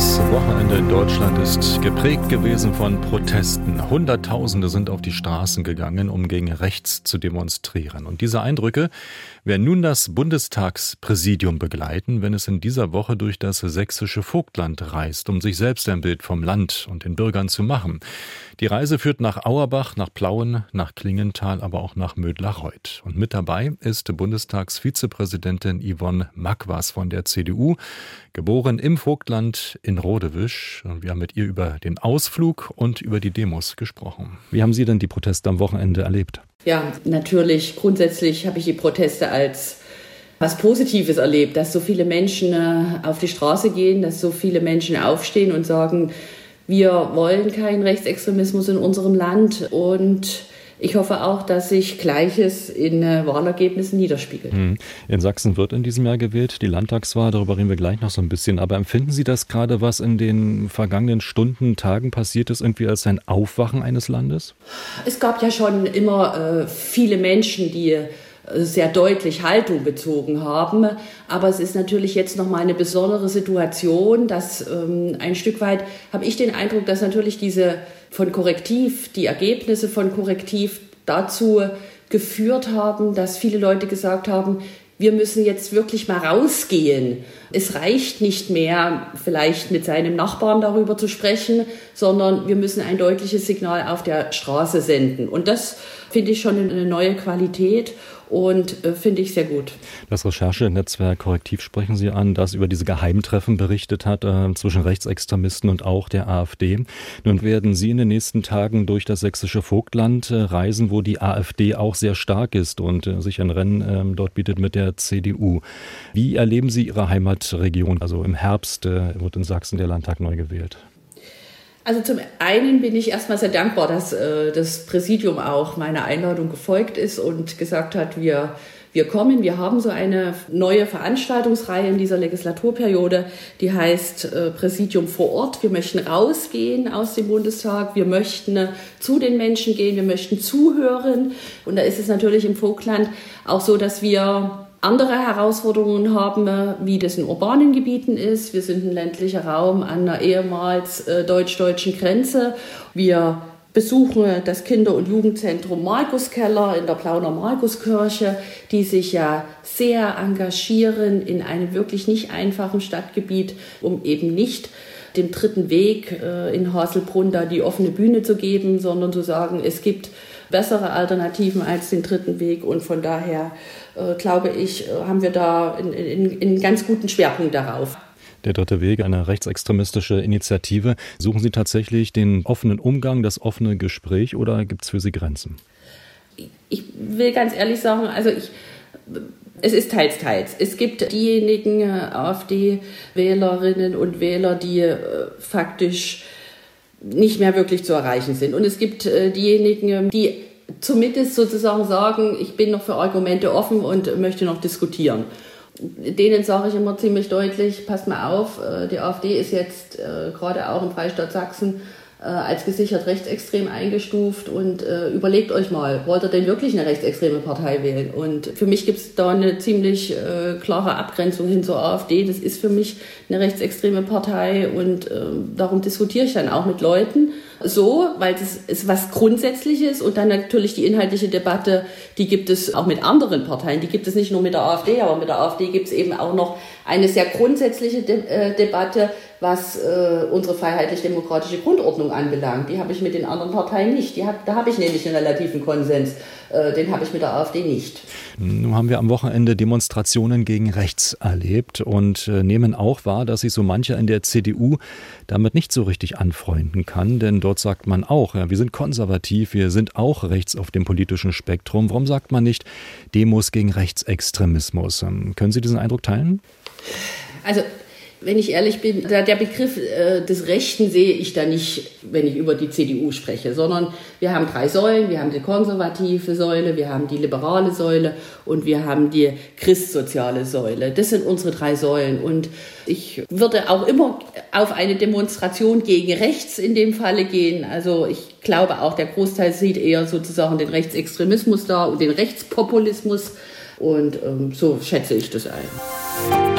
Das Wochenende in Deutschland ist geprägt gewesen von Protesten. Hunderttausende sind auf die Straßen gegangen, um gegen rechts zu demonstrieren. Und diese Eindrücke werden nun das Bundestagspräsidium begleiten, wenn es in dieser Woche durch das sächsische Vogtland reist, um sich selbst ein Bild vom Land und den Bürgern zu machen. Die Reise führt nach Auerbach, nach Plauen, nach Klingenthal, aber auch nach Mödlarreuth. Und mit dabei ist Bundestagsvizepräsidentin Yvonne Makwas von der CDU, geboren im Vogtland in Rodewisch. Und wir haben mit ihr über den Ausflug und über die Demos gesprochen. Wie haben Sie denn die Proteste am Wochenende erlebt? Ja, natürlich. Grundsätzlich habe ich die Proteste als was Positives erlebt, dass so viele Menschen äh, auf die Straße gehen, dass so viele Menschen aufstehen und sagen, wir wollen keinen Rechtsextremismus in unserem Land und ich hoffe auch, dass sich Gleiches in äh, Wahlergebnissen niederspiegelt. Hm. In Sachsen wird in diesem Jahr gewählt, die Landtagswahl, darüber reden wir gleich noch so ein bisschen. Aber empfinden Sie das gerade, was in den vergangenen Stunden, Tagen passiert ist, irgendwie als ein Aufwachen eines Landes? Es gab ja schon immer äh, viele Menschen, die sehr deutlich Haltung bezogen haben. Aber es ist natürlich jetzt noch mal eine besondere Situation, dass ähm, ein Stück weit habe ich den Eindruck, dass natürlich diese von Korrektiv, die Ergebnisse von Korrektiv dazu geführt haben, dass viele Leute gesagt haben, wir müssen jetzt wirklich mal rausgehen. Es reicht nicht mehr, vielleicht mit seinem Nachbarn darüber zu sprechen, sondern wir müssen ein deutliches Signal auf der Straße senden. Und das finde ich schon eine neue Qualität und äh, finde ich sehr gut. Das Recherchenetzwerk Korrektiv sprechen Sie an, das über diese Geheimtreffen berichtet hat äh, zwischen Rechtsextremisten und auch der AfD. Nun werden Sie in den nächsten Tagen durch das sächsische Vogtland äh, reisen, wo die AfD auch sehr stark ist und äh, sich ein Rennen ähm, dort bietet mit der CDU. Wie erleben Sie Ihre Heimatregion? Also im Herbst äh, wird in Sachsen der Landtag neu gewählt. Also zum einen bin ich erstmal sehr dankbar, dass äh, das Präsidium auch meiner Einladung gefolgt ist und gesagt hat, wir, wir kommen. Wir haben so eine neue Veranstaltungsreihe in dieser Legislaturperiode, die heißt äh, Präsidium vor Ort. Wir möchten rausgehen aus dem Bundestag, wir möchten äh, zu den Menschen gehen, wir möchten zuhören. Und da ist es natürlich im Vogtland auch so, dass wir andere Herausforderungen haben, wie das in urbanen Gebieten ist. Wir sind ein ländlicher Raum an einer ehemals äh, deutsch-deutschen Grenze. Wir besuchen das Kinder- und Jugendzentrum Markuskeller in der Plauner Markuskirche, die sich ja sehr engagieren in einem wirklich nicht einfachen Stadtgebiet, um eben nicht dem dritten Weg äh, in Haselbrunn da die offene Bühne zu geben, sondern zu sagen, es gibt bessere Alternativen als den dritten Weg. Und von daher äh, glaube ich, äh, haben wir da einen ganz guten Schwerpunkt darauf. Der dritte Weg, eine rechtsextremistische Initiative. Suchen Sie tatsächlich den offenen Umgang, das offene Gespräch oder gibt es für Sie Grenzen? Ich will ganz ehrlich sagen, also ich, es ist teils, teils. Es gibt diejenigen äh, AfD-Wählerinnen und Wähler, die äh, faktisch nicht mehr wirklich zu erreichen sind. Und es gibt äh, diejenigen, die zumindest sozusagen sagen, ich bin noch für Argumente offen und möchte noch diskutieren. Denen sage ich immer ziemlich deutlich, passt mal auf, äh, die AfD ist jetzt äh, gerade auch im Freistaat Sachsen äh, als gesichert rechtsextrem eingestuft und äh, überlegt euch mal, wollt ihr denn wirklich eine rechtsextreme Partei wählen? Und für mich gibt es da eine ziemlich äh, klare Abgrenzung hin zur AfD. Das ist für mich eine rechtsextreme Partei und äh, darum diskutiere ich dann auch mit Leuten so, weil das ist was Grundsätzliches und dann natürlich die inhaltliche Debatte, die gibt es auch mit anderen Parteien, die gibt es nicht nur mit der AfD, aber mit der AfD gibt es eben auch noch eine sehr grundsätzliche De äh, Debatte, was äh, unsere freiheitlich-demokratische Grundordnung anbelangt. Die habe ich mit den anderen Parteien nicht. Die hab, da habe ich nämlich einen relativen Konsens. Äh, den habe ich mit der AfD nicht. Nun haben wir am Wochenende Demonstrationen gegen rechts erlebt und äh, nehmen auch wahr, dass sich so mancher in der CDU damit nicht so richtig anfreunden kann. Denn dort sagt man auch, ja, wir sind konservativ, wir sind auch rechts auf dem politischen Spektrum. Warum sagt man nicht Demos gegen Rechtsextremismus? Ähm, können Sie diesen Eindruck teilen? Also wenn ich ehrlich bin, der Begriff äh, des Rechten sehe ich da nicht, wenn ich über die CDU spreche, sondern wir haben drei Säulen. Wir haben die konservative Säule, wir haben die liberale Säule und wir haben die christsoziale Säule. Das sind unsere drei Säulen. Und ich würde auch immer auf eine Demonstration gegen rechts in dem Falle gehen. Also ich glaube auch, der Großteil sieht eher sozusagen den Rechtsextremismus da und den Rechtspopulismus. Und ähm, so schätze ich das ein.